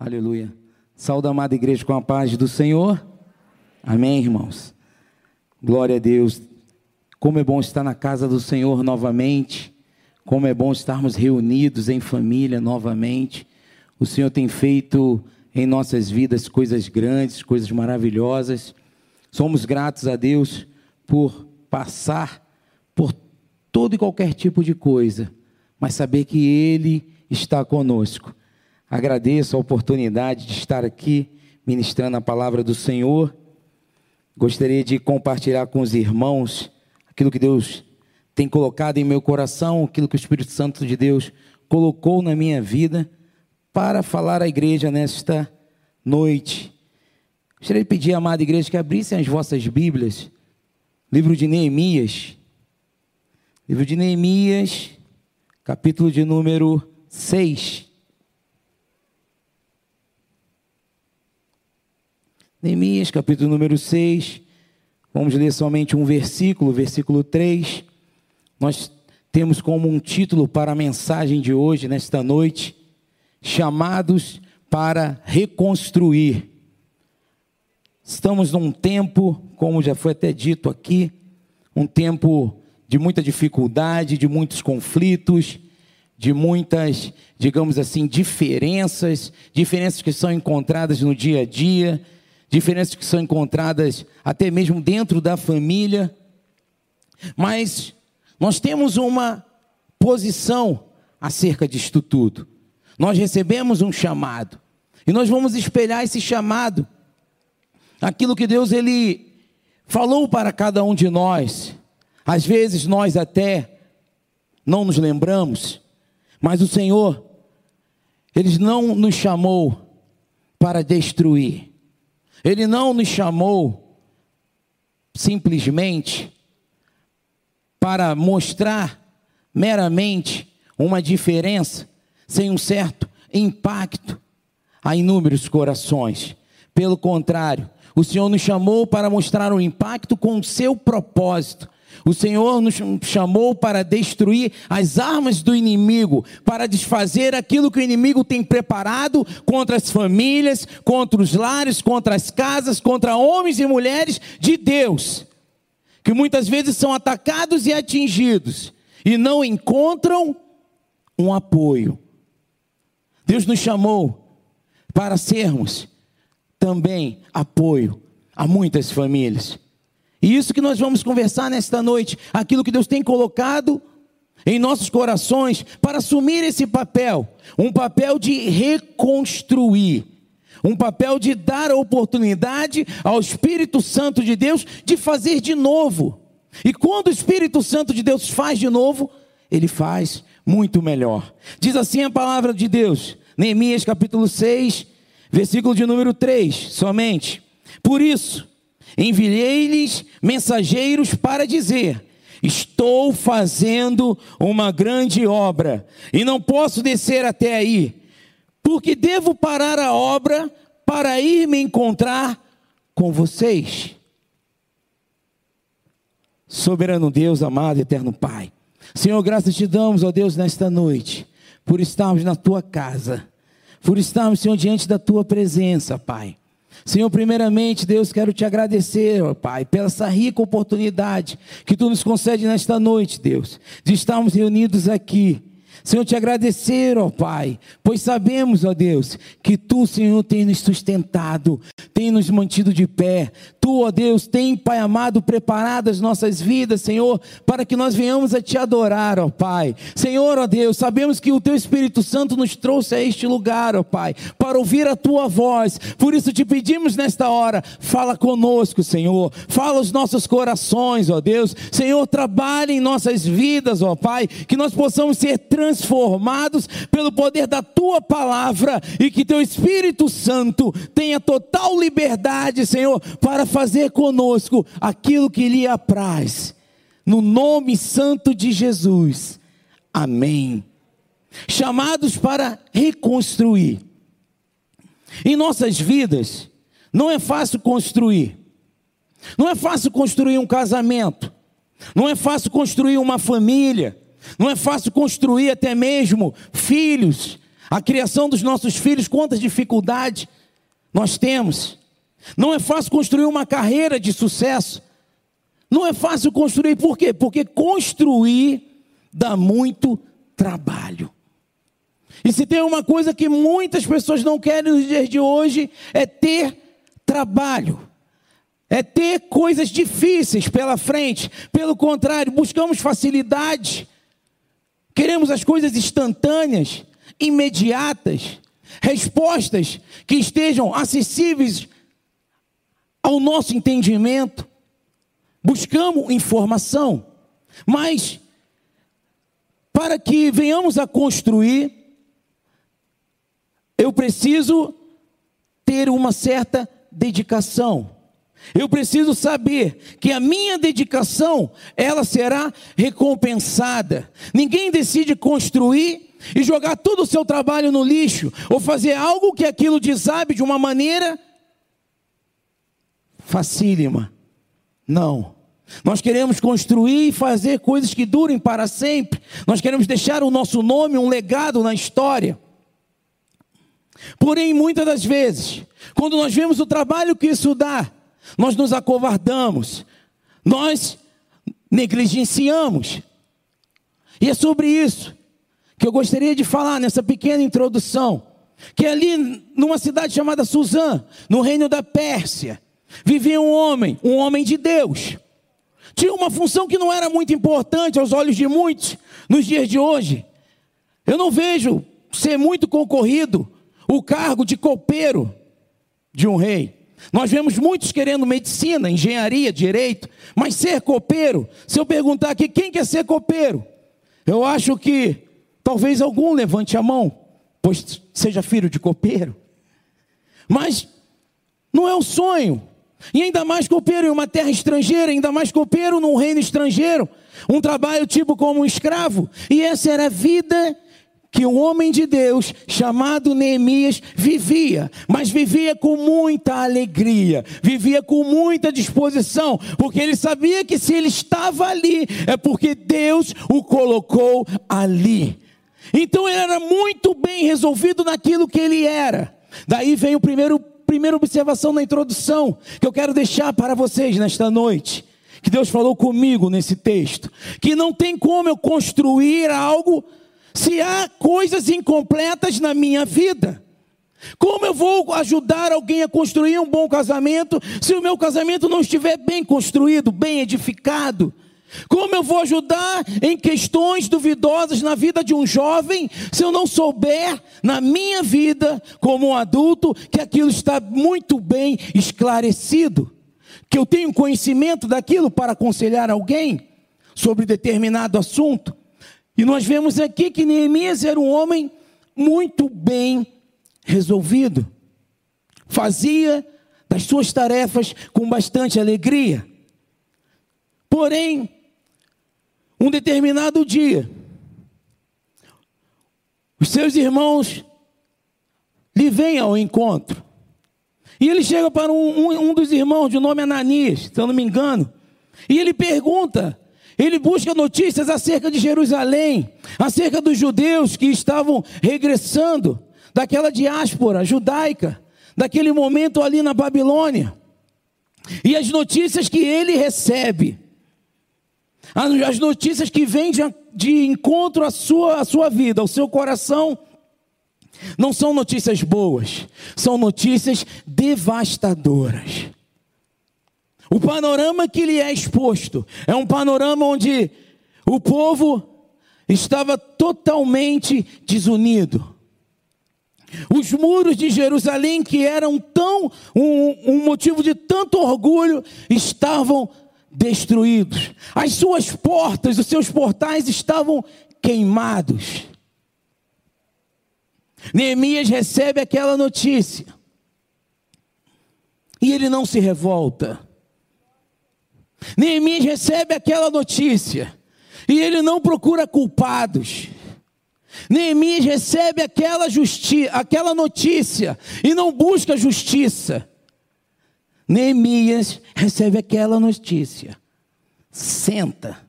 Aleluia. Saúde, amada igreja, com a paz do Senhor. Amém, irmãos. Glória a Deus. Como é bom estar na casa do Senhor novamente. Como é bom estarmos reunidos em família novamente. O Senhor tem feito em nossas vidas coisas grandes, coisas maravilhosas. Somos gratos a Deus por passar por todo e qualquer tipo de coisa, mas saber que Ele está conosco. Agradeço a oportunidade de estar aqui ministrando a palavra do Senhor. Gostaria de compartilhar com os irmãos aquilo que Deus tem colocado em meu coração, aquilo que o Espírito Santo de Deus colocou na minha vida para falar à igreja nesta noite. Gostaria de pedir, amada igreja, que abrissem as vossas Bíblias, livro de Neemias, livro de Neemias, capítulo de número 6. Neemias, capítulo número 6. Vamos ler somente um versículo, versículo 3. Nós temos como um título para a mensagem de hoje, nesta noite, chamados para reconstruir. Estamos num tempo, como já foi até dito aqui, um tempo de muita dificuldade, de muitos conflitos, de muitas, digamos assim, diferenças, diferenças que são encontradas no dia a dia, diferenças que são encontradas até mesmo dentro da família. Mas nós temos uma posição acerca disto tudo. Nós recebemos um chamado e nós vamos espelhar esse chamado, aquilo que Deus ele falou para cada um de nós. Às vezes nós até não nos lembramos, mas o Senhor ele não nos chamou para destruir. Ele não nos chamou simplesmente para mostrar meramente uma diferença sem um certo impacto a inúmeros corações. Pelo contrário, o Senhor nos chamou para mostrar um impacto com o seu propósito, o Senhor nos chamou para destruir as armas do inimigo, para desfazer aquilo que o inimigo tem preparado contra as famílias, contra os lares, contra as casas, contra homens e mulheres de Deus, que muitas vezes são atacados e atingidos e não encontram um apoio. Deus nos chamou para sermos também apoio a muitas famílias. E isso que nós vamos conversar nesta noite, aquilo que Deus tem colocado em nossos corações para assumir esse papel, um papel de reconstruir, um papel de dar a oportunidade ao Espírito Santo de Deus de fazer de novo. E quando o Espírito Santo de Deus faz de novo, ele faz muito melhor. Diz assim a palavra de Deus, Neemias capítulo 6, versículo de número 3, somente. Por isso, enviei-lhes mensageiros para dizer: Estou fazendo uma grande obra e não posso descer até aí, porque devo parar a obra para ir me encontrar com vocês. Soberano Deus, amado eterno Pai. Senhor, graças te damos, ó Deus, nesta noite, por estarmos na tua casa, por estarmos, Senhor, diante da tua presença, Pai. Senhor, primeiramente, Deus, quero te agradecer, ó Pai, pela essa rica oportunidade que tu nos concede nesta noite, Deus, de estarmos reunidos aqui. Senhor, te agradecer, ó Pai, pois sabemos, ó Deus, que tu, Senhor, tem nos sustentado, tem nos mantido de pé, Tu, ó Deus, tem, Pai amado, preparado as nossas vidas, Senhor, para que nós venhamos a Te adorar, ó Pai. Senhor, ó Deus, sabemos que o Teu Espírito Santo nos trouxe a este lugar, ó Pai, para ouvir a Tua voz. Por isso te pedimos nesta hora, fala conosco, Senhor. Fala os nossos corações, ó Deus. Senhor, trabalhe em nossas vidas, ó Pai, que nós possamos ser transformados pelo poder da Tua palavra e que Teu Espírito Santo tenha total liberdade, Senhor, para fazer fazer conosco aquilo que lhe apraz. No nome santo de Jesus. Amém. Chamados para reconstruir. Em nossas vidas, não é fácil construir. Não é fácil construir um casamento. Não é fácil construir uma família. Não é fácil construir até mesmo filhos. A criação dos nossos filhos, quantas dificuldades nós temos. Não é fácil construir uma carreira de sucesso. Não é fácil construir, por quê? Porque construir dá muito trabalho. E se tem uma coisa que muitas pessoas não querem nos dias de hoje, é ter trabalho. É ter coisas difíceis pela frente. Pelo contrário, buscamos facilidade. Queremos as coisas instantâneas, imediatas, respostas que estejam acessíveis ao nosso entendimento. Buscamos informação, mas para que venhamos a construir, eu preciso ter uma certa dedicação. Eu preciso saber que a minha dedicação, ela será recompensada. Ninguém decide construir e jogar todo o seu trabalho no lixo, ou fazer algo que aquilo desabe de uma maneira facílima. Não. Nós queremos construir e fazer coisas que durem para sempre. Nós queremos deixar o nosso nome, um legado na história. Porém, muitas das vezes, quando nós vemos o trabalho que isso dá, nós nos acovardamos, nós negligenciamos. E é sobre isso que eu gostaria de falar nessa pequena introdução. Que ali, numa cidade chamada Suzã, no reino da Pérsia, vivia um homem, um homem de Deus. Tinha uma função que não era muito importante aos olhos de muitos nos dias de hoje. Eu não vejo ser muito concorrido o cargo de copeiro de um rei. Nós vemos muitos querendo medicina, engenharia, direito, mas ser copeiro, se eu perguntar aqui quem quer ser copeiro, eu acho que talvez algum levante a mão, pois seja filho de copeiro. Mas não é o sonho. E ainda mais copeiro em uma terra estrangeira, ainda mais copeiro num reino estrangeiro, um trabalho tipo como um escravo. E essa era a vida que um homem de Deus chamado Neemias vivia, mas vivia com muita alegria, vivia com muita disposição, porque ele sabia que se ele estava ali é porque Deus o colocou ali. Então ele era muito bem resolvido naquilo que ele era. Daí vem o primeiro primeira observação na introdução que eu quero deixar para vocês nesta noite. Que Deus falou comigo nesse texto, que não tem como eu construir algo se há coisas incompletas na minha vida. Como eu vou ajudar alguém a construir um bom casamento se o meu casamento não estiver bem construído, bem edificado? Como eu vou ajudar em questões duvidosas na vida de um jovem se eu não souber na minha vida, como um adulto, que aquilo está muito bem esclarecido? Que eu tenho conhecimento daquilo para aconselhar alguém sobre determinado assunto? E nós vemos aqui que Neemias era um homem muito bem resolvido. Fazia das suas tarefas com bastante alegria. Porém, um determinado dia, os seus irmãos lhe vêm ao encontro. E ele chega para um, um, um dos irmãos, de nome Ananias, se eu não me engano, e ele pergunta ele busca notícias acerca de Jerusalém, acerca dos judeus que estavam regressando daquela diáspora judaica, daquele momento ali na Babilônia. E as notícias que ele recebe, as notícias que vêm de, de encontro à sua, à sua vida, ao seu coração, não são notícias boas, são notícias devastadoras. O panorama que lhe é exposto é um panorama onde o povo estava totalmente desunido. Os muros de Jerusalém, que eram tão um, um motivo de tanto orgulho, estavam destruídos. As suas portas, os seus portais estavam queimados. Neemias recebe aquela notícia. E ele não se revolta. Neemias recebe aquela notícia e ele não procura culpados. Neemias recebe aquela, aquela notícia e não busca justiça. Neemias recebe aquela notícia, senta,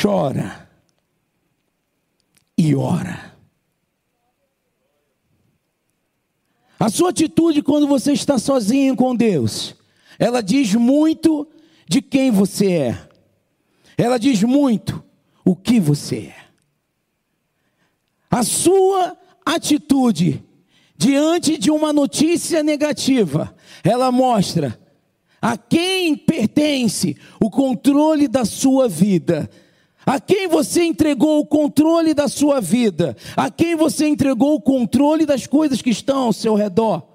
chora e ora. A sua atitude quando você está sozinho com Deus, ela diz muito de quem você é. Ela diz muito o que você é. A sua atitude diante de uma notícia negativa, ela mostra a quem pertence o controle da sua vida. A quem você entregou o controle da sua vida? A quem você entregou o controle das coisas que estão ao seu redor?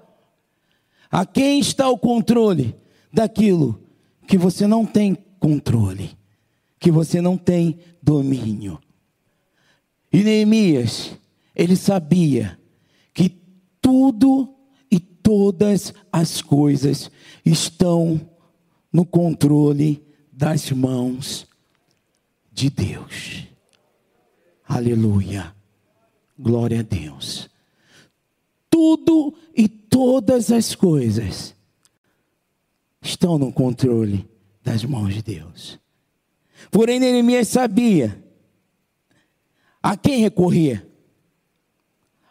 A quem está o controle daquilo que você não tem controle, que você não tem domínio? E Neemias, ele sabia tudo e todas as coisas estão no controle das mãos de Deus. Aleluia. Glória a Deus. Tudo e todas as coisas estão no controle das mãos de Deus. Porém, Neemias sabia a quem recorrer,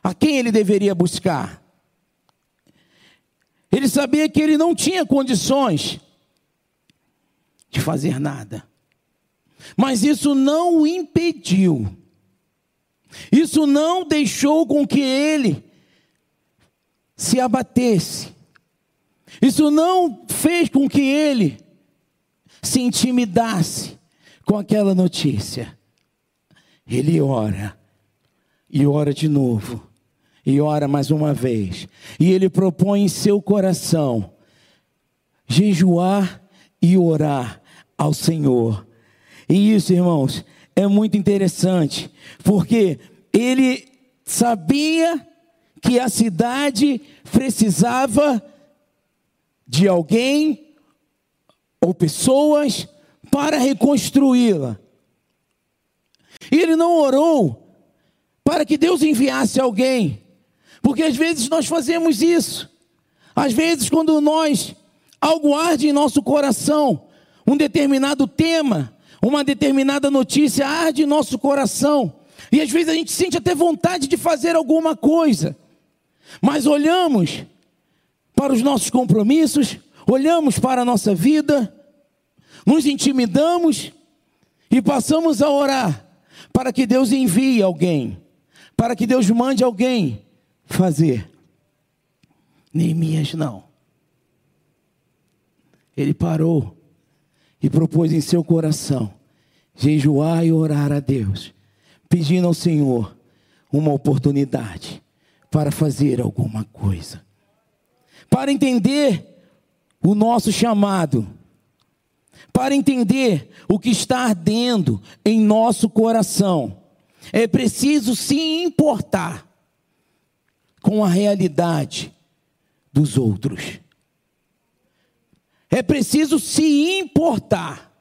a quem ele deveria buscar. Ele sabia que ele não tinha condições de fazer nada. Mas isso não o impediu. Isso não deixou com que ele se abatesse. Isso não fez com que ele se intimidasse com aquela notícia. Ele ora, e ora de novo, e ora mais uma vez, e ele propõe em seu coração jejuar e orar ao Senhor. E isso, irmãos, é muito interessante, porque ele sabia que a cidade precisava de alguém ou pessoas para reconstruí-la. E ele não orou para que Deus enviasse alguém, porque às vezes nós fazemos isso. Às vezes, quando nós, algo arde em nosso coração, um determinado tema, uma determinada notícia arde em nosso coração. E às vezes a gente sente até vontade de fazer alguma coisa. Mas olhamos para os nossos compromissos, olhamos para a nossa vida, nos intimidamos e passamos a orar para que Deus envie alguém, para que Deus mande alguém fazer. Neemias não. Ele parou e propôs em seu coração jejuar e orar a Deus, pedindo ao Senhor uma oportunidade para fazer alguma coisa, para entender o nosso chamado, para entender o que está ardendo em nosso coração. É preciso se importar com a realidade dos outros. É preciso se importar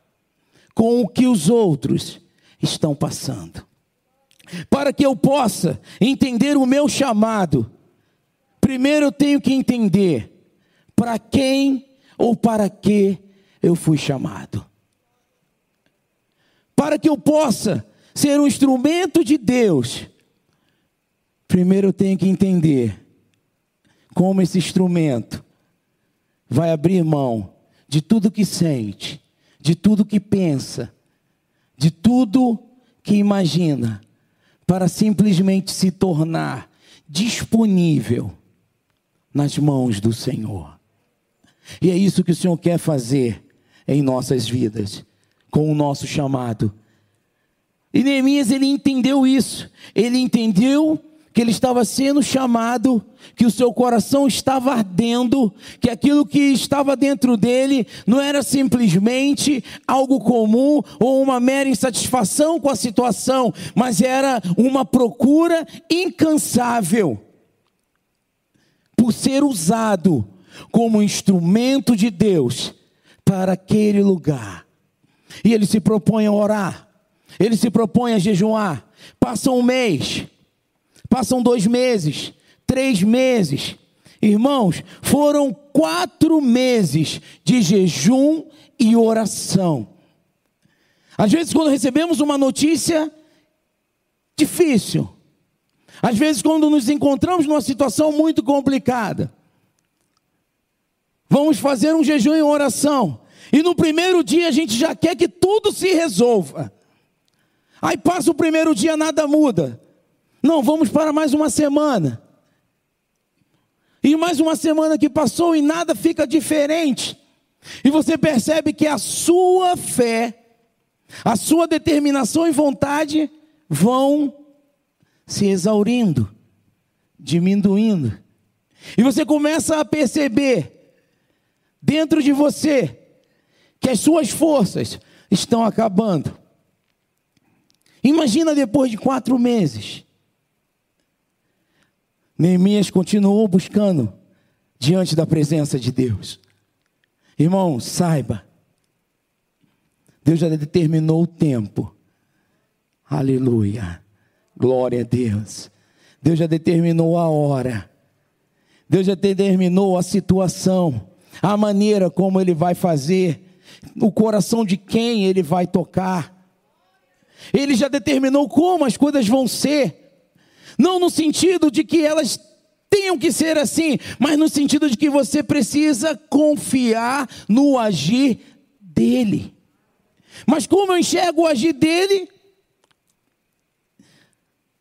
com o que os outros estão passando. Para que eu possa entender o meu chamado, primeiro eu tenho que entender para quem ou para que eu fui chamado. Para que eu possa ser um instrumento de Deus, primeiro eu tenho que entender como esse instrumento vai abrir mão de tudo que sente, de tudo que pensa, de tudo que imagina, para simplesmente se tornar disponível nas mãos do Senhor. E é isso que o Senhor quer fazer em nossas vidas, com o nosso chamado. E Neemias, ele entendeu isso, ele entendeu que ele estava sendo chamado, que o seu coração estava ardendo, que aquilo que estava dentro dele não era simplesmente algo comum ou uma mera insatisfação com a situação, mas era uma procura incansável por ser usado como instrumento de Deus para aquele lugar. E ele se propõe a orar, ele se propõe a jejuar. Passa um mês, Passam dois meses, três meses. Irmãos, foram quatro meses de jejum e oração. Às vezes, quando recebemos uma notícia difícil. Às vezes, quando nos encontramos numa situação muito complicada, vamos fazer um jejum e oração, e no primeiro dia a gente já quer que tudo se resolva. Aí passa o primeiro dia, nada muda. Não, vamos para mais uma semana. E mais uma semana que passou e nada fica diferente. E você percebe que a sua fé, a sua determinação e vontade vão se exaurindo, diminuindo. E você começa a perceber dentro de você que as suas forças estão acabando. Imagina depois de quatro meses. Neemias continuou buscando diante da presença de Deus. Irmão, saiba, Deus já determinou o tempo. Aleluia. Glória a Deus. Deus já determinou a hora. Deus já determinou a situação, a maneira como Ele vai fazer, o coração de quem Ele vai tocar. Ele já determinou como as coisas vão ser, não no sentido de que elas tenham que ser assim, mas no sentido de que você precisa confiar no agir dEle. Mas como eu enxergo o agir dEle?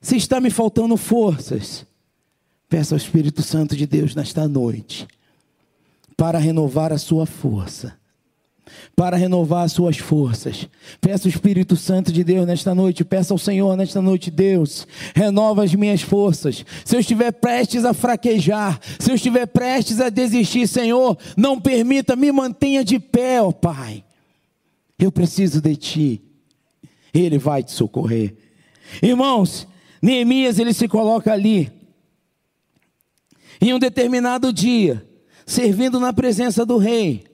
Se está me faltando forças, peça ao Espírito Santo de Deus nesta noite para renovar a sua força, para renovar as suas forças. Peça ao Espírito Santo de Deus nesta noite, peça ao Senhor nesta noite, Deus, renova as minhas forças. Se eu estiver prestes a fraquejar, se eu estiver prestes a desistir, Senhor, não permita, me mantenha de pé, ó Pai. Eu preciso de Ti. Ele vai te socorrer. Irmãos, Neemias ele se coloca ali, em um determinado dia, servindo na presença do rei.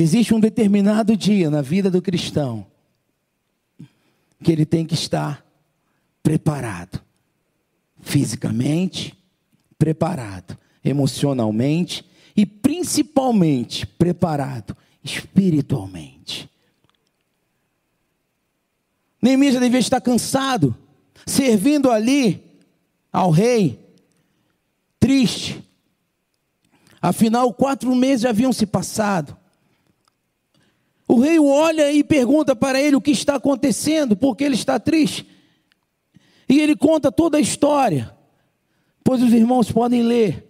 Existe um determinado dia na vida do cristão que ele tem que estar preparado, fisicamente, preparado, emocionalmente e principalmente preparado espiritualmente. Neemias já devia estar cansado, servindo ali ao rei, triste. Afinal, quatro meses haviam se passado. O rei olha e pergunta para ele o que está acontecendo, porque ele está triste. E ele conta toda a história, pois os irmãos podem ler.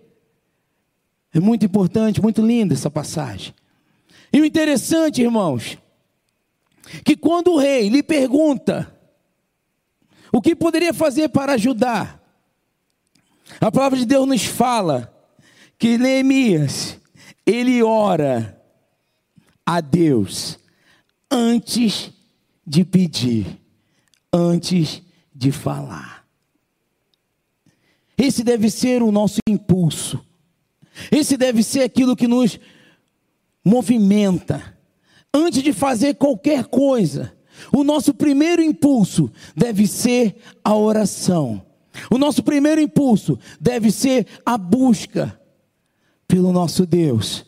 É muito importante, muito linda essa passagem. E o interessante, irmãos, que quando o rei lhe pergunta o que poderia fazer para ajudar, a palavra de Deus nos fala que Neemias, ele ora a Deus antes de pedir, antes de falar. Esse deve ser o nosso impulso, esse deve ser aquilo que nos movimenta antes de fazer qualquer coisa, o nosso primeiro impulso deve ser a oração. O nosso primeiro impulso deve ser a busca pelo nosso Deus.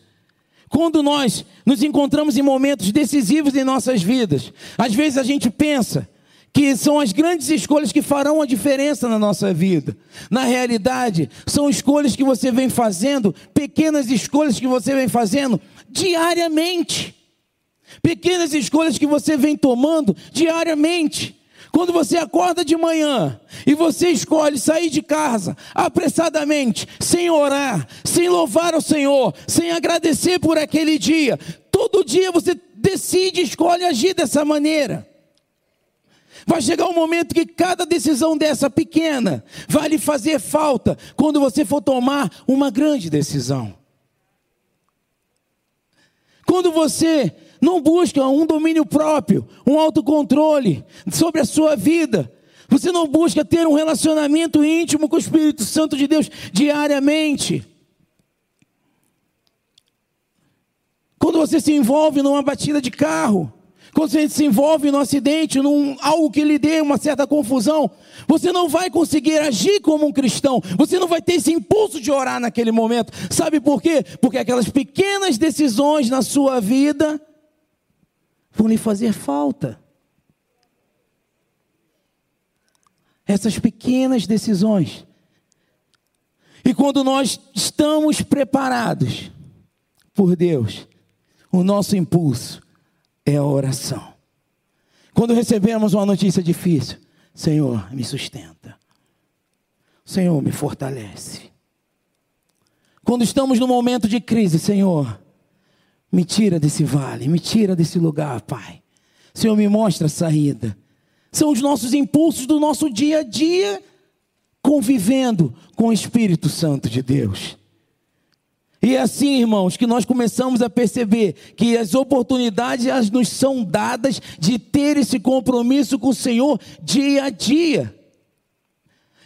Quando nós nos encontramos em momentos decisivos em nossas vidas, às vezes a gente pensa que são as grandes escolhas que farão a diferença na nossa vida. Na realidade, são escolhas que você vem fazendo, pequenas escolhas que você vem fazendo diariamente. Pequenas escolhas que você vem tomando diariamente. Quando você acorda de manhã e você escolhe sair de casa apressadamente, sem orar, sem louvar o Senhor, sem agradecer por aquele dia, todo dia você decide, escolhe agir dessa maneira. Vai chegar um momento que cada decisão dessa pequena vai lhe fazer falta quando você for tomar uma grande decisão. Quando você não busca um domínio próprio, um autocontrole sobre a sua vida. Você não busca ter um relacionamento íntimo com o Espírito Santo de Deus diariamente. Quando você se envolve numa batida de carro, quando você se envolve num acidente, num algo que lhe dê uma certa confusão, você não vai conseguir agir como um cristão. Você não vai ter esse impulso de orar naquele momento. Sabe por quê? Porque aquelas pequenas decisões na sua vida vão lhe fazer falta. essas pequenas decisões. E quando nós estamos preparados por Deus, o nosso impulso é a oração. Quando recebemos uma notícia difícil, Senhor, me sustenta. Senhor, me fortalece. Quando estamos no momento de crise, Senhor, me tira desse vale, me tira desse lugar, Pai. Senhor, me mostra a saída. São os nossos impulsos do nosso dia a dia, convivendo com o Espírito Santo de Deus. E é assim, irmãos, que nós começamos a perceber que as oportunidades elas nos são dadas de ter esse compromisso com o Senhor dia a dia.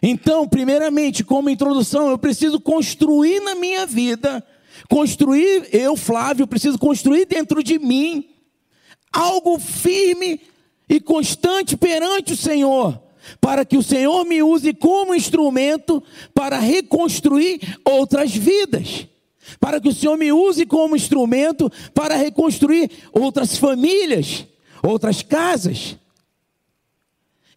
Então, primeiramente, como introdução, eu preciso construir na minha vida, construir, eu, Flávio, preciso construir dentro de mim algo firme e constante perante o Senhor, para que o Senhor me use como instrumento para reconstruir outras vidas, para que o Senhor me use como instrumento para reconstruir outras famílias, outras casas.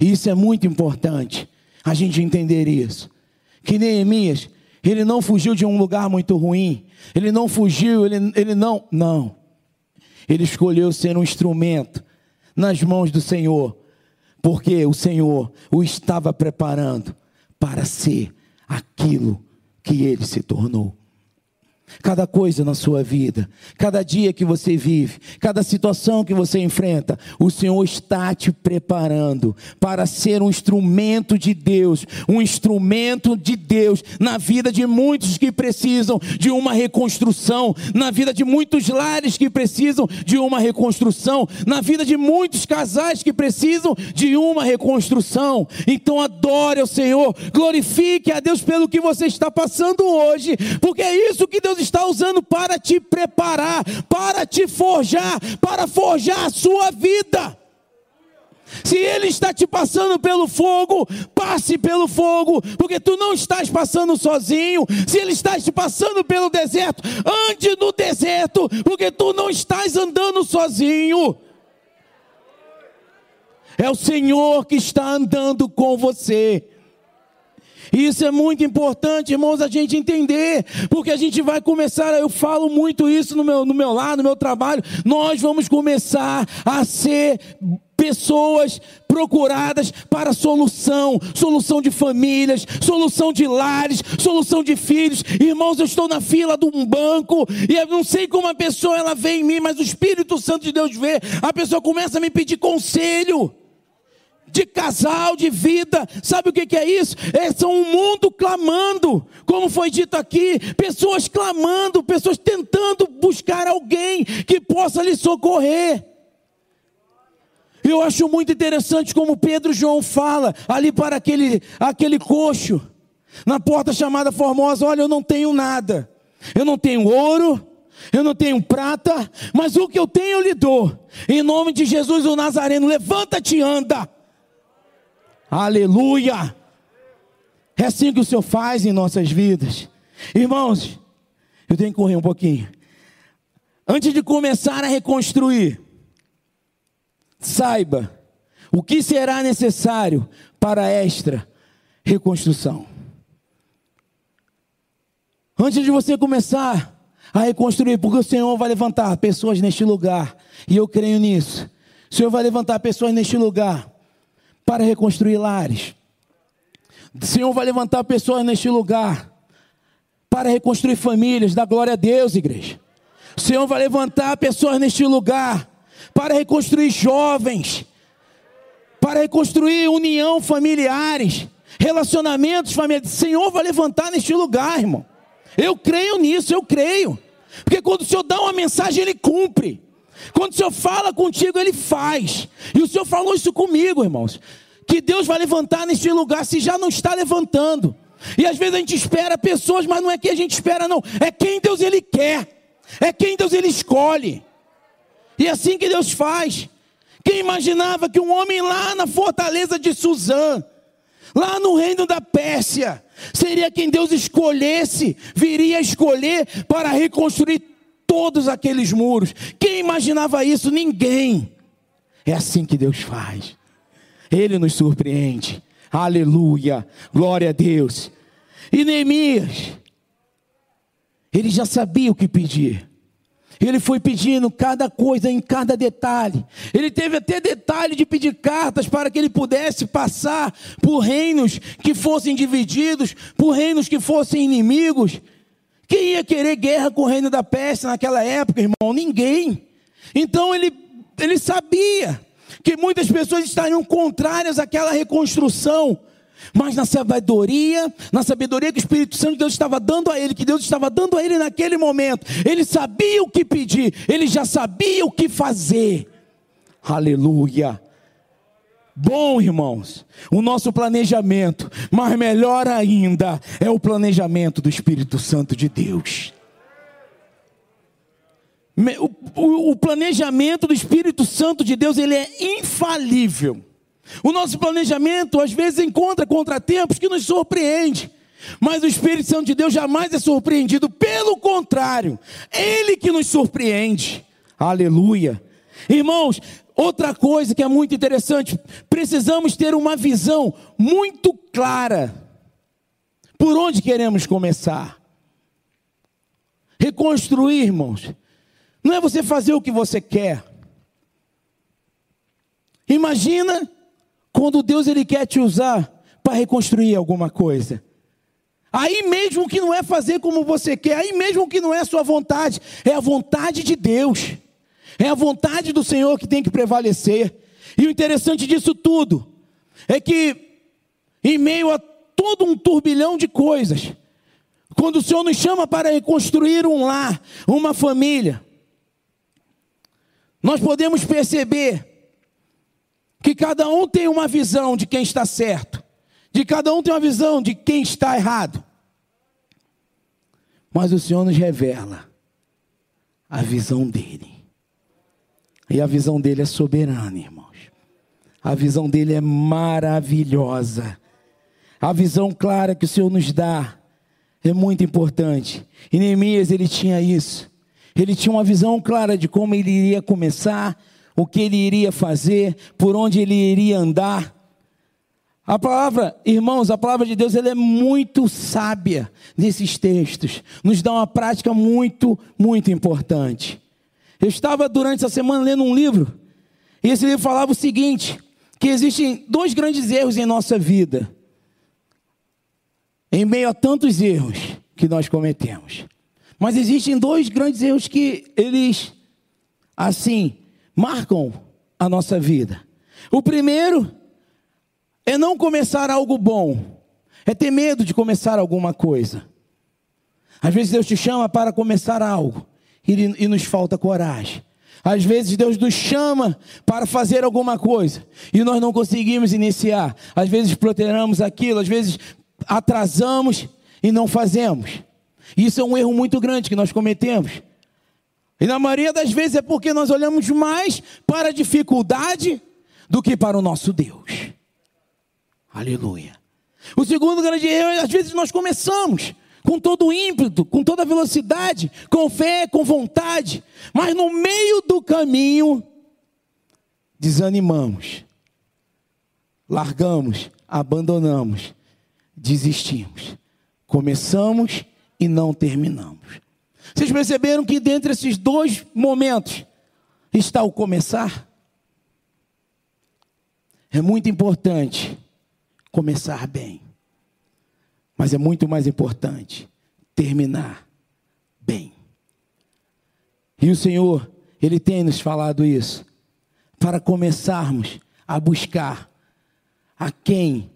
Isso é muito importante, a gente entender isso. Que Neemias, ele não fugiu de um lugar muito ruim, ele não fugiu, ele, ele não, não. Ele escolheu ser um instrumento nas mãos do Senhor, porque o Senhor o estava preparando para ser aquilo que ele se tornou. Cada coisa na sua vida, cada dia que você vive, cada situação que você enfrenta, o Senhor está te preparando para ser um instrumento de Deus, um instrumento de Deus na vida de muitos que precisam de uma reconstrução, na vida de muitos lares que precisam de uma reconstrução, na vida de muitos casais que precisam de uma reconstrução. Então adore ao Senhor, glorifique a Deus pelo que você está passando hoje, porque é isso que Deus Deus está usando para te preparar, para te forjar, para forjar a sua vida. Se Ele está te passando pelo fogo, passe pelo fogo, porque tu não estás passando sozinho. Se Ele está te passando pelo deserto, ande no deserto, porque tu não estás andando sozinho. É o Senhor que está andando com você. Isso é muito importante, irmãos, a gente entender, porque a gente vai começar, eu falo muito isso no meu, no meu lado, no meu trabalho, nós vamos começar a ser pessoas procuradas para solução, solução de famílias, solução de lares, solução de filhos. Irmãos, eu estou na fila de um banco e eu não sei como a pessoa ela vê em mim, mas o Espírito Santo de Deus vê. A pessoa começa a me pedir conselho de casal, de vida. Sabe o que, é isso? É são um mundo clamando, como foi dito aqui, pessoas clamando, pessoas tentando buscar alguém que possa lhe socorrer. Eu acho muito interessante como Pedro João fala ali para aquele, aquele coxo, na porta chamada Formosa: Olha, eu não tenho nada, eu não tenho ouro, eu não tenho prata, mas o que eu tenho eu lhe dou. Em nome de Jesus o Nazareno, levanta-te e anda. Aleluia! É assim que o Senhor faz em nossas vidas. Irmãos, eu tenho que correr um pouquinho. Antes de começar a reconstruir, saiba o que será necessário para esta reconstrução. Antes de você começar a reconstruir, porque o Senhor vai levantar pessoas neste lugar, e eu creio nisso. O Senhor vai levantar pessoas neste lugar para reconstruir lares. O Senhor vai levantar pessoas neste lugar para reconstruir famílias. Dá glória a Deus, igreja. O Senhor vai levantar pessoas neste lugar para reconstruir jovens, para reconstruir união familiares, relacionamentos familiares. O Senhor vai levantar neste lugar, irmão. Eu creio nisso, eu creio. Porque quando o Senhor dá uma mensagem, Ele cumpre. Quando o Senhor fala contigo, Ele faz. E o Senhor falou isso comigo, irmãos. Que Deus vai levantar neste lugar, se já não está levantando. E às vezes a gente espera pessoas, mas não é quem a gente espera, não. É quem Deus Ele quer. É quem Deus Ele escolhe. E é assim que Deus faz. Quem imaginava que um homem lá na fortaleza de Suzã, lá no reino da Pérsia, seria quem Deus escolhesse, viria a escolher para reconstruir todos aqueles muros. Imaginava isso? Ninguém. É assim que Deus faz. Ele nos surpreende. Aleluia. Glória a Deus. E Neemias, ele já sabia o que pedir. Ele foi pedindo cada coisa em cada detalhe. Ele teve até detalhe de pedir cartas para que ele pudesse passar por reinos que fossem divididos, por reinos que fossem inimigos. Quem ia querer guerra com o reino da peste naquela época, irmão? Ninguém. Então ele, ele sabia que muitas pessoas estariam contrárias àquela reconstrução. Mas na sabedoria, na sabedoria que o Espírito Santo de Deus estava dando a ele, que Deus estava dando a ele naquele momento, ele sabia o que pedir, ele já sabia o que fazer. Aleluia. Bom, irmãos, o nosso planejamento, mas melhor ainda é o planejamento do Espírito Santo de Deus. O, o, planejamento do Espírito Santo de Deus, ele é infalível. O nosso planejamento às vezes encontra contratempos que nos surpreende. Mas o Espírito Santo de Deus jamais é surpreendido, pelo contrário, ele que nos surpreende. Aleluia. Irmãos, outra coisa que é muito interessante, precisamos ter uma visão muito clara por onde queremos começar. Reconstruir, irmãos, não é você fazer o que você quer. Imagina quando Deus ele quer te usar para reconstruir alguma coisa. Aí mesmo que não é fazer como você quer, aí mesmo que não é a sua vontade, é a vontade de Deus. É a vontade do Senhor que tem que prevalecer. E o interessante disso tudo é que em meio a todo um turbilhão de coisas, quando o Senhor nos chama para reconstruir um lar, uma família, nós podemos perceber que cada um tem uma visão de quem está certo, de cada um tem uma visão de quem está errado. Mas o Senhor nos revela a visão dele. E a visão dele é soberana, irmãos. A visão dele é maravilhosa. A visão clara que o Senhor nos dá é muito importante. E Neemias, ele tinha isso. Ele tinha uma visão clara de como ele iria começar, o que ele iria fazer, por onde ele iria andar. A palavra, irmãos, a palavra de Deus ela é muito sábia nesses textos, nos dá uma prática muito, muito importante. Eu estava durante essa semana lendo um livro, e esse livro falava o seguinte: que existem dois grandes erros em nossa vida, em meio a tantos erros que nós cometemos. Mas existem dois grandes erros que eles, assim, marcam a nossa vida. O primeiro é não começar algo bom, é ter medo de começar alguma coisa. Às vezes Deus te chama para começar algo e, e nos falta coragem. Às vezes Deus nos chama para fazer alguma coisa e nós não conseguimos iniciar. Às vezes protelamos aquilo, às vezes atrasamos e não fazemos. Isso é um erro muito grande que nós cometemos. E na maioria das vezes é porque nós olhamos mais para a dificuldade do que para o nosso Deus. Aleluia. O segundo grande erro é às vezes nós começamos com todo o ímpeto, com toda a velocidade, com fé, com vontade, mas no meio do caminho desanimamos, largamos, abandonamos, desistimos. Começamos e não terminamos. Vocês perceberam que dentre esses dois momentos está o começar? É muito importante começar bem, mas é muito mais importante terminar bem. E o Senhor, Ele tem nos falado isso, para começarmos a buscar a quem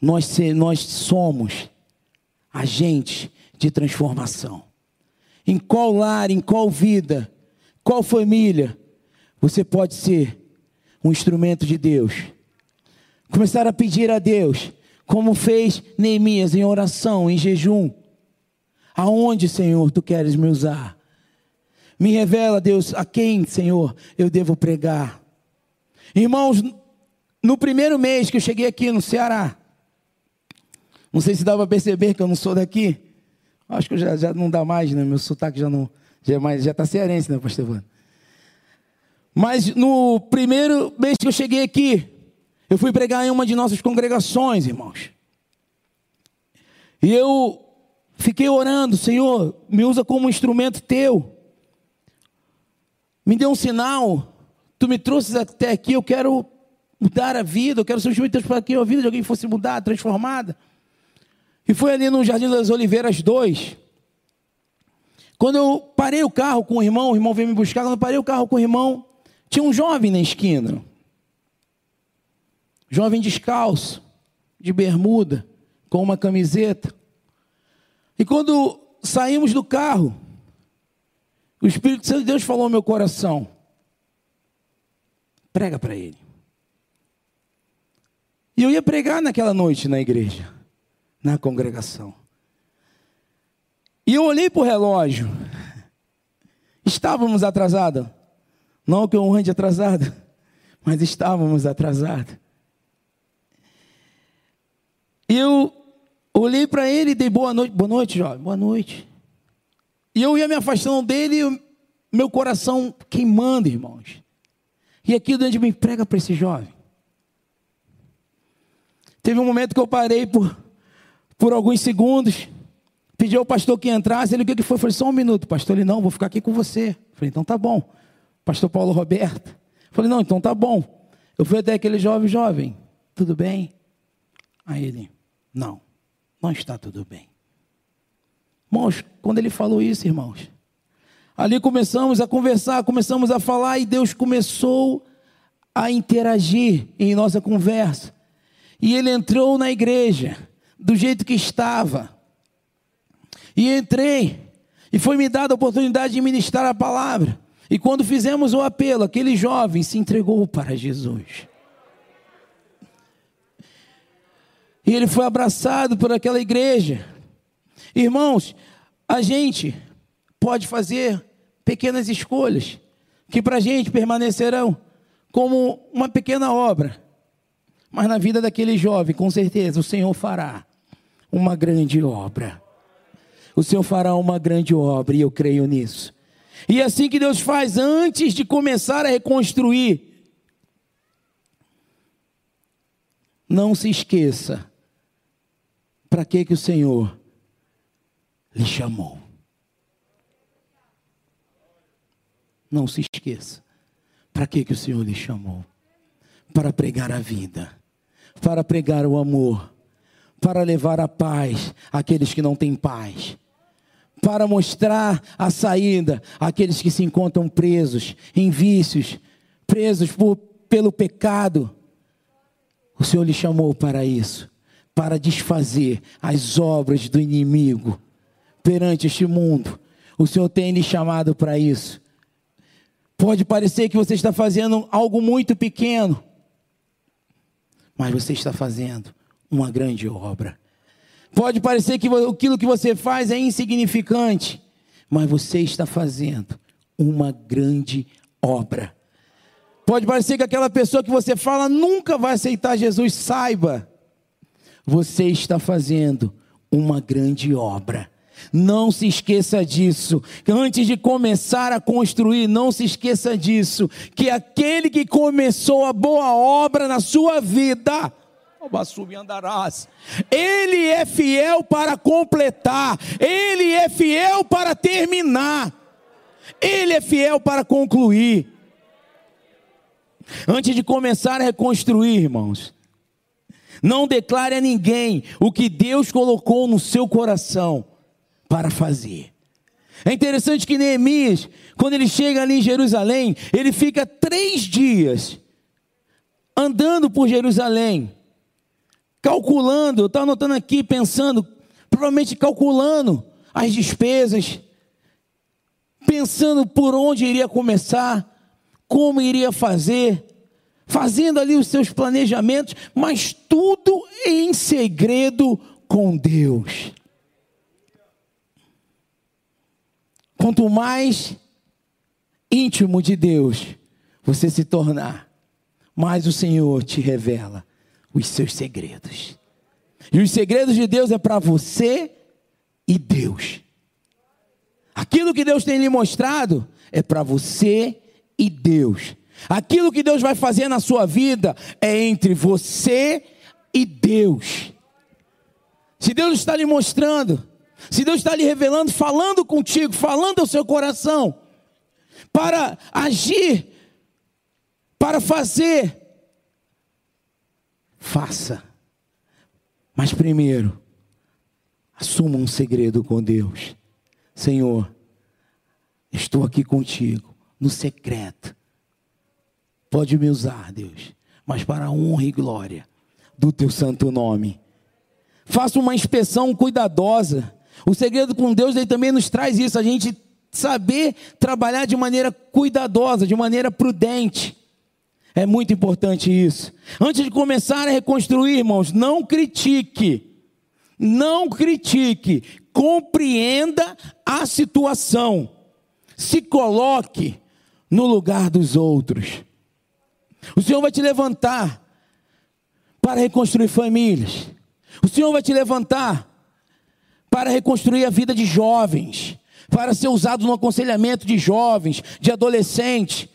nós, nós somos agentes de transformação. Em qual lar, em qual vida, qual família, você pode ser um instrumento de Deus. Começar a pedir a Deus, como fez Neemias em oração, em jejum. Aonde, Senhor, tu queres me usar? Me revela, Deus, a quem, Senhor, eu devo pregar. Irmãos, no primeiro mês que eu cheguei aqui no Ceará, não sei se dá para perceber que eu não sou daqui. Acho que já, já não dá mais, né? Meu sotaque já não. Já é mais, já está cearense, né, pastor Evandro? Mas no primeiro mês que eu cheguei aqui, Eu fui pregar em uma de nossas congregações, irmãos. E eu fiquei orando, Senhor, me usa como instrumento teu. Me dê um sinal. Tu me trouxes até aqui, eu quero mudar a vida, eu quero ser instrumento para que a vida de alguém fosse mudada, transformada. E foi ali no Jardim das Oliveiras 2. Quando eu parei o carro com o irmão, o irmão veio me buscar. Quando eu parei o carro com o irmão, tinha um jovem na esquina. Jovem descalço, de bermuda, com uma camiseta. E quando saímos do carro, o Espírito Santo de Deus falou ao meu coração: prega para ele. E eu ia pregar naquela noite na igreja, na congregação. E eu olhei para o relógio. Estávamos atrasados. Não que eu ande atrasado, mas estávamos atrasados. Eu olhei para ele e dei boa noite. Boa noite, jovem. Boa noite. E eu ia me afastando dele, meu coração queimando, irmãos. E aqui dentro de mim, prega para esse jovem. Teve um momento que eu parei por, por alguns segundos. Pedi ao pastor que entrasse, ele o que foi? Falei, só um minuto, pastor. Ele, não, vou ficar aqui com você. Falei, então tá bom. Pastor Paulo Roberto. Falei, não, então tá bom. Eu fui até aquele jovem, jovem, tudo bem? Aí ele, não, não está tudo bem. Irmãos, quando ele falou isso, irmãos, ali começamos a conversar, começamos a falar e Deus começou a interagir em nossa conversa. E ele entrou na igreja do jeito que estava e entrei, e foi me dada a oportunidade de ministrar a palavra. E quando fizemos o apelo, aquele jovem se entregou para Jesus. E ele foi abraçado por aquela igreja. Irmãos, a gente pode fazer pequenas escolhas que para a gente permanecerão como uma pequena obra. Mas na vida daquele jovem, com certeza, o Senhor fará uma grande obra o Senhor fará uma grande obra e eu creio nisso. E é assim que Deus faz antes de começar a reconstruir. Não se esqueça para que que o Senhor lhe chamou. Não se esqueça. Para que que o Senhor lhe chamou? Para pregar a vida, para pregar o amor, para levar a paz àqueles que não têm paz para mostrar a saída àqueles que se encontram presos em vícios, presos por, pelo pecado. O Senhor lhe chamou para isso, para desfazer as obras do inimigo perante este mundo. O Senhor tem lhe chamado para isso. Pode parecer que você está fazendo algo muito pequeno, mas você está fazendo uma grande obra. Pode parecer que aquilo que você faz é insignificante, mas você está fazendo uma grande obra. Pode parecer que aquela pessoa que você fala nunca vai aceitar Jesus, saiba, você está fazendo uma grande obra. Não se esqueça disso. Antes de começar a construir, não se esqueça disso. Que aquele que começou a boa obra na sua vida, ele é fiel para completar, Ele é fiel para terminar, Ele é fiel para concluir. Antes de começar a reconstruir, irmãos, não declare a ninguém o que Deus colocou no seu coração para fazer. É interessante que Neemias, quando ele chega ali em Jerusalém, ele fica três dias andando por Jerusalém calculando, eu estava anotando aqui, pensando, provavelmente calculando as despesas, pensando por onde iria começar, como iria fazer, fazendo ali os seus planejamentos, mas tudo em segredo com Deus. Quanto mais íntimo de Deus você se tornar, mais o Senhor te revela os seus segredos. E os segredos de Deus é para você e Deus. Aquilo que Deus tem lhe mostrado é para você e Deus. Aquilo que Deus vai fazer na sua vida é entre você e Deus. Se Deus está lhe mostrando, se Deus está lhe revelando, falando contigo, falando ao seu coração, para agir, para fazer, faça. Mas primeiro, assuma um segredo com Deus. Senhor, estou aqui contigo, no secreto. Pode me usar, Deus, mas para a honra e glória do teu santo nome. Faça uma inspeção cuidadosa. O segredo com Deus ele também nos traz isso, a gente saber trabalhar de maneira cuidadosa, de maneira prudente. É muito importante isso. Antes de começar a reconstruir, irmãos, não critique. Não critique, compreenda a situação. Se coloque no lugar dos outros. O Senhor vai te levantar para reconstruir famílias. O Senhor vai te levantar para reconstruir a vida de jovens, para ser usado no aconselhamento de jovens, de adolescentes.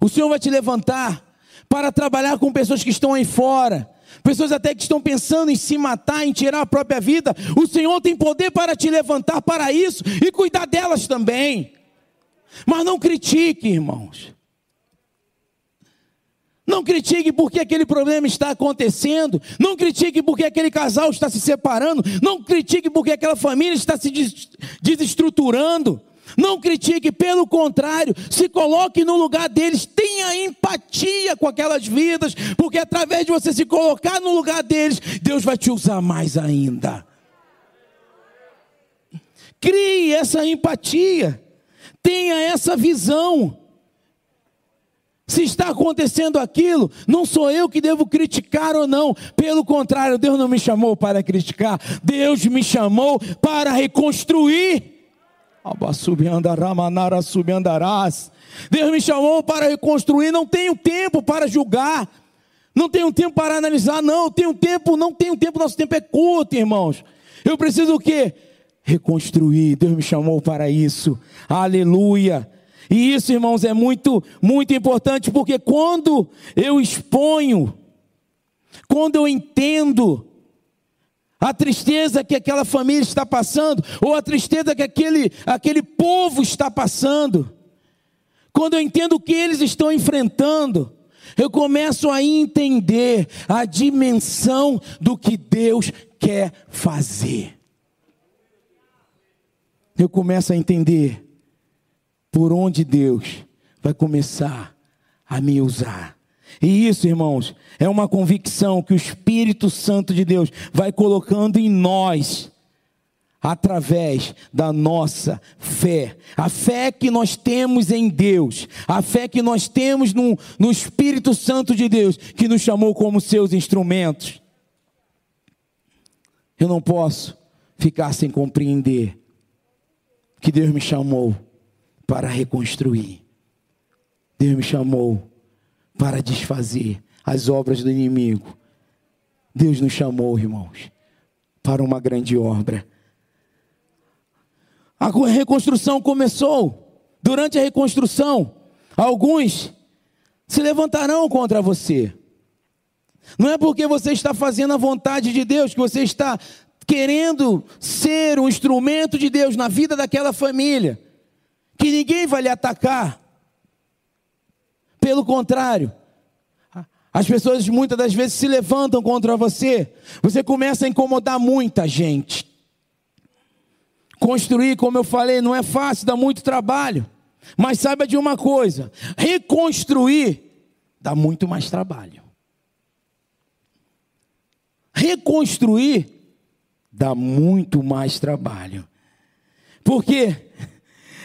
O Senhor vai te levantar para trabalhar com pessoas que estão aí fora, pessoas até que estão pensando em se matar, em tirar a própria vida. O Senhor tem poder para te levantar para isso e cuidar delas também. Mas não critique, irmãos. Não critique porque aquele problema está acontecendo. Não critique porque aquele casal está se separando. Não critique porque aquela família está se desestruturando. Não critique, pelo contrário, se coloque no lugar deles, tenha empatia com aquelas vidas, porque através de você se colocar no lugar deles, Deus vai te usar mais ainda. Crie essa empatia, tenha essa visão. Se está acontecendo aquilo, não sou eu que devo criticar ou não. Pelo contrário, Deus não me chamou para criticar, Deus me chamou para reconstruir. Deus me chamou para reconstruir, não tenho tempo para julgar, não tenho tempo para analisar, não, tenho tempo, não tenho tempo, nosso tempo é curto, irmãos. Eu preciso o quê? Reconstruir. Deus me chamou para isso. Aleluia. E isso, irmãos, é muito, muito importante, porque quando eu exponho, quando eu entendo a tristeza que aquela família está passando, ou a tristeza que aquele, aquele povo está passando, quando eu entendo o que eles estão enfrentando, eu começo a entender a dimensão do que Deus quer fazer. Eu começo a entender por onde Deus vai começar a me usar. E isso, irmãos, é uma convicção que o Espírito Santo de Deus vai colocando em nós através da nossa fé. A fé que nós temos em Deus, a fé que nós temos no, no Espírito Santo de Deus, que nos chamou como seus instrumentos. Eu não posso ficar sem compreender que Deus me chamou para reconstruir. Deus me chamou para desfazer as obras do inimigo. Deus nos chamou, irmãos, para uma grande obra. A reconstrução começou. Durante a reconstrução, alguns se levantarão contra você. Não é porque você está fazendo a vontade de Deus que você está querendo ser um instrumento de Deus na vida daquela família que ninguém vai lhe atacar. Pelo contrário, as pessoas muitas das vezes se levantam contra você. Você começa a incomodar muita gente. Construir, como eu falei, não é fácil, dá muito trabalho. Mas saiba de uma coisa: reconstruir dá muito mais trabalho. Reconstruir dá muito mais trabalho. Porque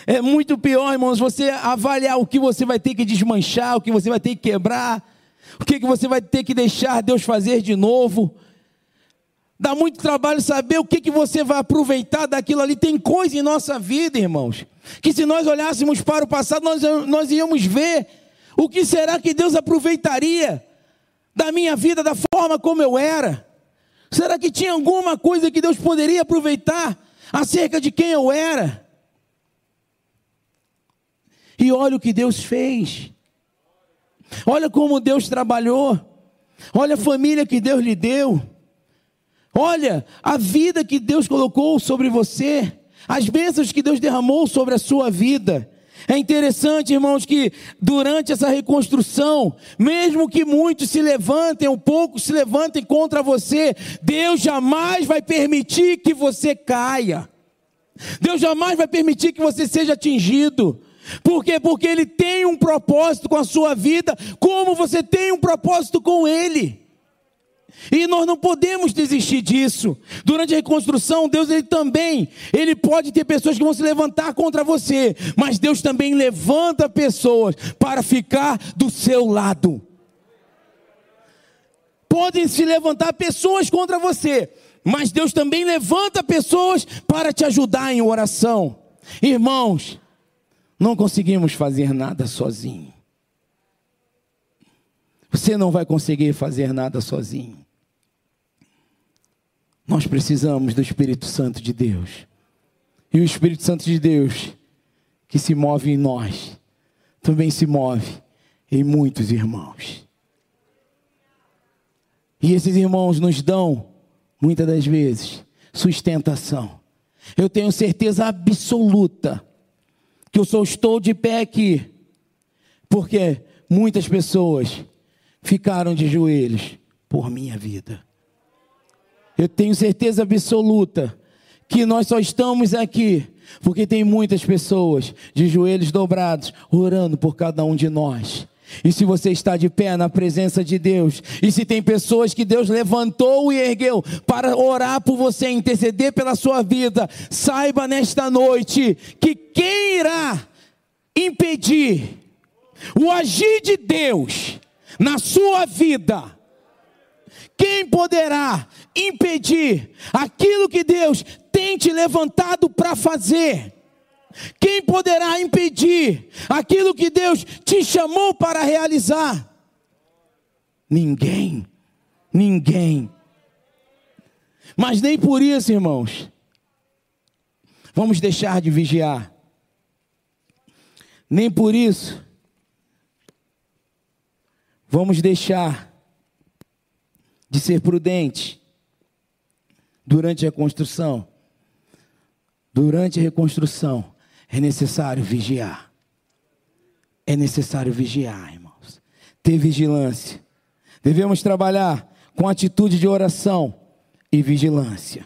é muito pior, irmãos, você avaliar o que você vai ter que desmanchar, o que você vai ter que quebrar, o que, que você vai ter que deixar Deus fazer de novo. Dá muito trabalho saber o que, que você vai aproveitar daquilo ali. Tem coisa em nossa vida, irmãos, que se nós olhássemos para o passado, nós, nós íamos ver o que será que Deus aproveitaria da minha vida, da forma como eu era. Será que tinha alguma coisa que Deus poderia aproveitar acerca de quem eu era? E olha o que Deus fez. Olha como Deus trabalhou. Olha a família que Deus lhe deu. Olha a vida que Deus colocou sobre você. As bênçãos que Deus derramou sobre a sua vida. É interessante, irmãos, que durante essa reconstrução, mesmo que muitos se levantem, um pouco se levantem contra você, Deus jamais vai permitir que você caia. Deus jamais vai permitir que você seja atingido. Por quê? Porque Ele tem um propósito com a sua vida, como você tem um propósito com Ele. E nós não podemos desistir disso. Durante a reconstrução, Deus ele também, ele pode ter pessoas que vão se levantar contra você, mas Deus também levanta pessoas para ficar do seu lado. Podem se levantar pessoas contra você, mas Deus também levanta pessoas para te ajudar em oração. Irmãos, não conseguimos fazer nada sozinho. Você não vai conseguir fazer nada sozinho. Nós precisamos do Espírito Santo de Deus. E o Espírito Santo de Deus, que se move em nós, também se move em muitos irmãos. E esses irmãos nos dão, muitas das vezes, sustentação. Eu tenho certeza absoluta que eu só estou de pé aqui, porque muitas pessoas ficaram de joelhos por minha vida. Eu tenho certeza absoluta que nós só estamos aqui porque tem muitas pessoas de joelhos dobrados orando por cada um de nós. E se você está de pé na presença de Deus, e se tem pessoas que Deus levantou e ergueu para orar por você, interceder pela sua vida, saiba nesta noite que quem irá impedir o agir de Deus na sua vida, quem poderá impedir aquilo que Deus tem te levantado para fazer? Quem poderá impedir aquilo que Deus te chamou para realizar? Ninguém. Ninguém. Mas nem por isso, irmãos, vamos deixar de vigiar. Nem por isso, vamos deixar de ser prudente durante a construção. Durante a reconstrução, é necessário vigiar. É necessário vigiar, irmãos. Ter vigilância. Devemos trabalhar com atitude de oração e vigilância.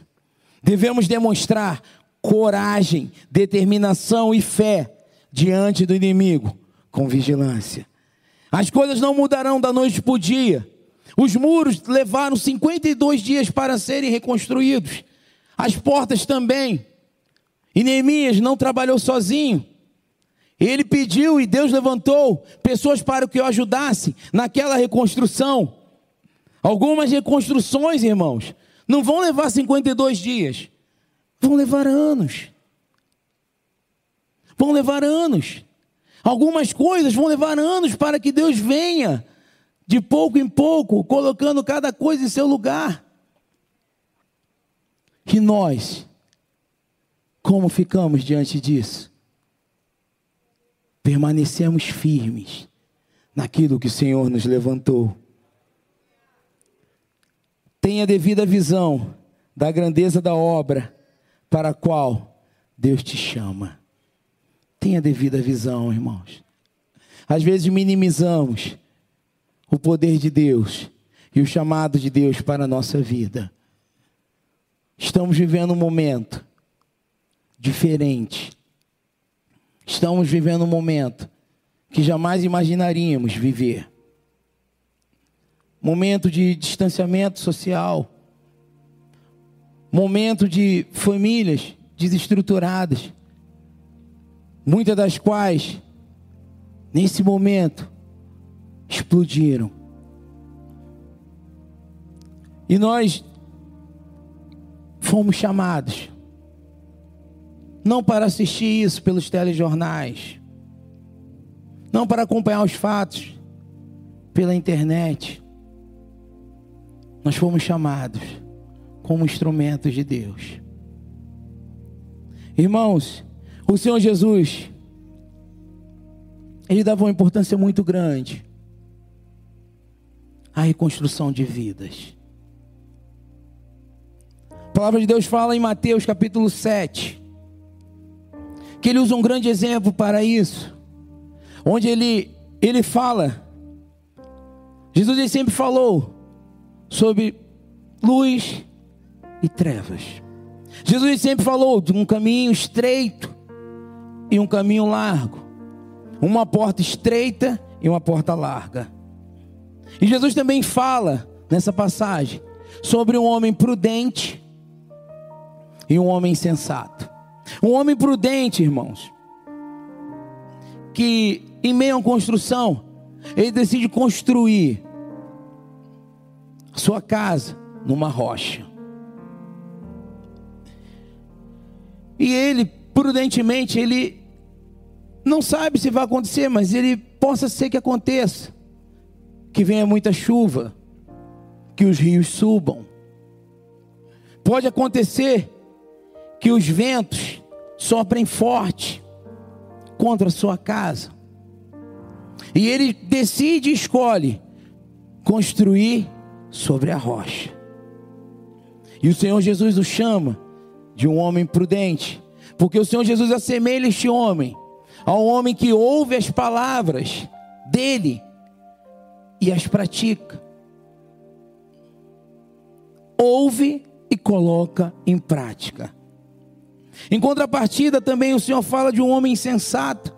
Devemos demonstrar coragem, determinação e fé diante do inimigo com vigilância. As coisas não mudarão da noite para o dia. Os muros levaram 52 dias para serem reconstruídos. As portas também. E Neemias não trabalhou sozinho. Ele pediu e Deus levantou pessoas para que o ajudassem naquela reconstrução. Algumas reconstruções, irmãos, não vão levar 52 dias, vão levar anos. Vão levar anos. Algumas coisas vão levar anos para que Deus venha, de pouco em pouco, colocando cada coisa em seu lugar. Que nós como ficamos diante disso? Permanecemos firmes naquilo que o Senhor nos levantou. Tenha devida visão da grandeza da obra para a qual Deus te chama. Tenha devida visão, irmãos. Às vezes minimizamos o poder de Deus e o chamado de Deus para a nossa vida. Estamos vivendo um momento diferente. Estamos vivendo um momento que jamais imaginaríamos viver. Momento de distanciamento social. Momento de famílias desestruturadas. Muitas das quais, nesse momento, explodiram. E nós fomos chamados não para assistir isso pelos telejornais, não para acompanhar os fatos pela internet. Nós fomos chamados como instrumentos de Deus. Irmãos, o Senhor Jesus, ele dava uma importância muito grande a reconstrução de vidas. A palavra de Deus fala em Mateus capítulo 7, que ele usa um grande exemplo para isso, onde ele, ele fala, Jesus ele sempre falou sobre luz e trevas. Jesus sempre falou de um caminho estreito e um caminho largo, uma porta estreita e uma porta larga. E Jesus também fala nessa passagem sobre um homem prudente e um homem sensato. Um homem prudente, irmãos, que em meio uma construção, ele decide construir sua casa numa rocha. E ele, prudentemente, ele não sabe se vai acontecer, mas ele possa ser que aconteça. Que venha muita chuva, que os rios subam. Pode acontecer que os ventos soprem forte contra a sua casa. E ele decide e escolhe construir sobre a rocha. E o Senhor Jesus o chama de um homem prudente, porque o Senhor Jesus assemelha este homem a um homem que ouve as palavras dele e as pratica. Ouve e coloca em prática. Em contrapartida, também o Senhor fala de um homem insensato,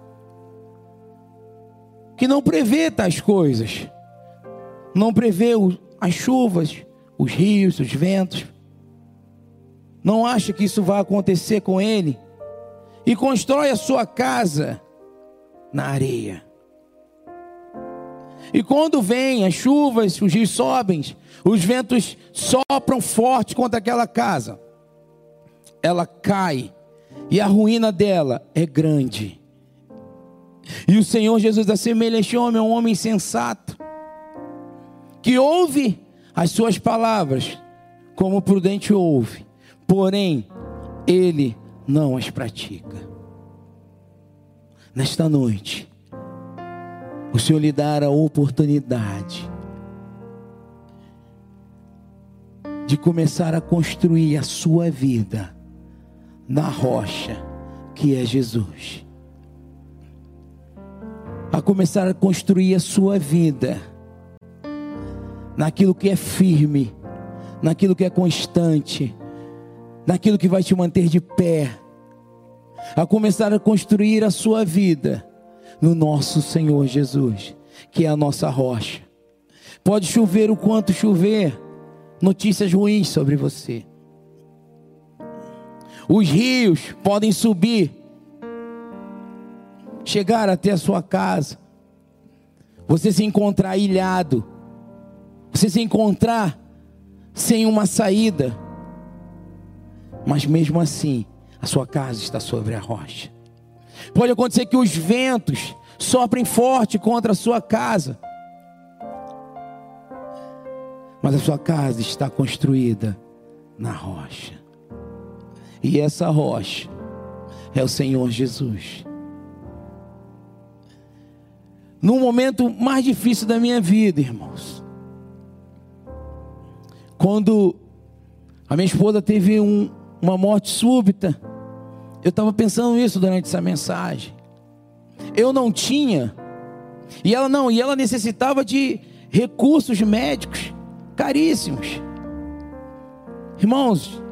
que não prevê tais coisas, não prevê as chuvas, os rios, os ventos, não acha que isso vai acontecer com ele, e constrói a sua casa na areia. E quando vem as chuvas, os rios sobem, os ventos sopram forte contra aquela casa ela cai e a ruína dela é grande. E o Senhor Jesus assemelha este homem a um homem sensato, que ouve as suas palavras, como o prudente ouve, porém, ele não as pratica. Nesta noite, o Senhor lhe dará a oportunidade de começar a construir a sua vida na rocha que é Jesus. A começar a construir a sua vida naquilo que é firme, naquilo que é constante, naquilo que vai te manter de pé. A começar a construir a sua vida no nosso Senhor Jesus, que é a nossa rocha. Pode chover o quanto chover, notícias ruins sobre você. Os rios podem subir, chegar até a sua casa. Você se encontrar ilhado, você se encontrar sem uma saída, mas mesmo assim, a sua casa está sobre a rocha. Pode acontecer que os ventos soprem forte contra a sua casa, mas a sua casa está construída na rocha. E essa rocha é o Senhor Jesus. No momento mais difícil da minha vida, irmãos, quando a minha esposa teve um, uma morte súbita, eu estava pensando isso durante essa mensagem. Eu não tinha, e ela não, e ela necessitava de recursos médicos caríssimos. Irmãos,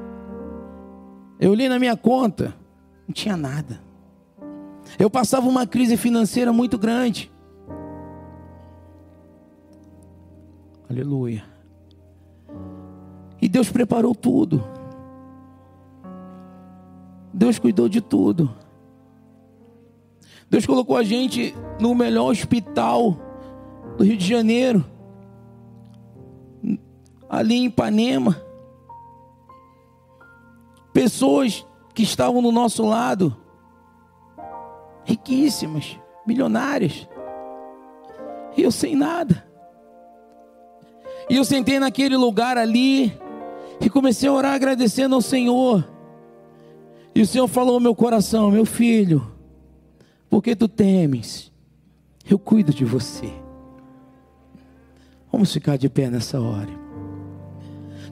eu li na minha conta, não tinha nada. Eu passava uma crise financeira muito grande. Aleluia. E Deus preparou tudo. Deus cuidou de tudo. Deus colocou a gente no melhor hospital do Rio de Janeiro, ali em Ipanema pessoas que estavam no nosso lado, riquíssimas, milionárias, e eu sem nada. E eu sentei naquele lugar ali e comecei a orar agradecendo ao Senhor. E o Senhor falou ao meu coração: Meu filho, por que tu temes? Eu cuido de você. Vamos ficar de pé nessa hora.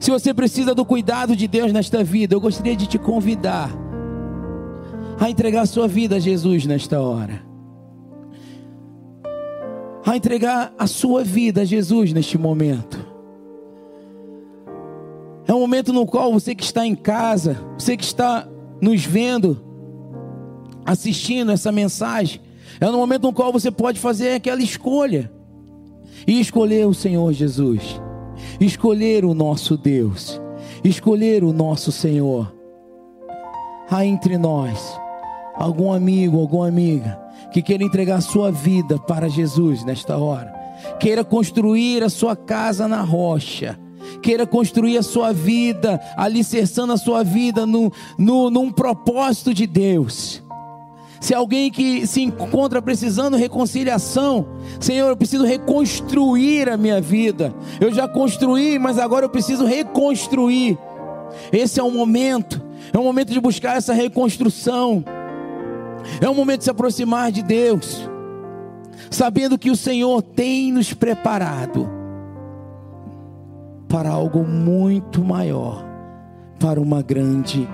Se você precisa do cuidado de Deus nesta vida, eu gostaria de te convidar a entregar a sua vida a Jesus nesta hora. A entregar a sua vida a Jesus neste momento. É um momento no qual você que está em casa, você que está nos vendo, assistindo essa mensagem, é um momento no qual você pode fazer aquela escolha e escolher o Senhor Jesus, escolher o nosso Deus, escolher o nosso Senhor. Há entre nós algum amigo, alguma amiga que queira entregar sua vida para Jesus nesta hora, queira construir a sua casa na rocha, queira construir a sua vida, alicerçando a sua vida no, no, num propósito de Deus. Se alguém que se encontra precisando de reconciliação, Senhor, eu preciso reconstruir a minha vida. Eu já construí, mas agora eu preciso reconstruir. Esse é o momento, é o momento de buscar essa reconstrução. É o momento de se aproximar de Deus, sabendo que o Senhor tem nos preparado para algo muito maior, para uma grande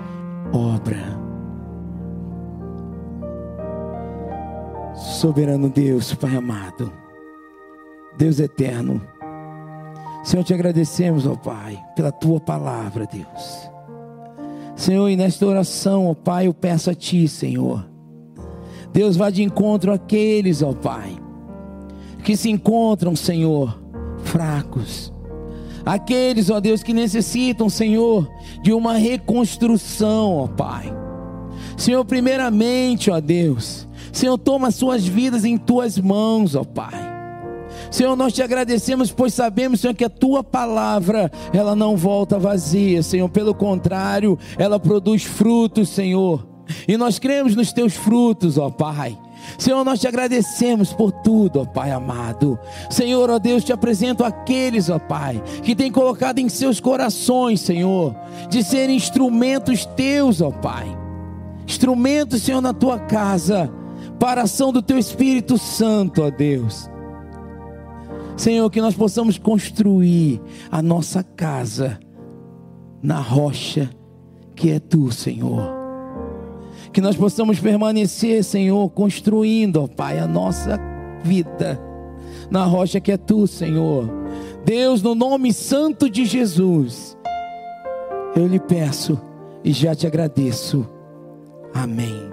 obra. Soberano Deus, Pai amado, Deus eterno, Senhor, te agradecemos, ó Pai, pela tua palavra, Deus. Senhor, e nesta oração, ó Pai, eu peço a Ti, Senhor, Deus vá de encontro àqueles, ó Pai, que se encontram, Senhor, fracos. Aqueles, ó Deus, que necessitam, Senhor, de uma reconstrução, ó Pai. Senhor, primeiramente, ó Deus, Senhor, toma suas vidas em tuas mãos, ó Pai. Senhor, nós te agradecemos, pois sabemos, Senhor, que a tua palavra, ela não volta vazia, Senhor, pelo contrário, ela produz frutos, Senhor. E nós cremos nos teus frutos, ó Pai. Senhor, nós te agradecemos por tudo, ó Pai amado. Senhor, ó Deus, te apresento aqueles, ó Pai, que tem colocado em seus corações, Senhor, de serem instrumentos teus, ó Pai. Instrumentos, Senhor, na tua casa para ação do Teu Espírito Santo, ó Deus. Senhor, que nós possamos construir a nossa casa na rocha que é Tu, Senhor. Que nós possamos permanecer, Senhor, construindo, ó Pai, a nossa vida na rocha que é Tu, Senhor. Deus, no nome santo de Jesus, eu lhe peço e já te agradeço. Amém.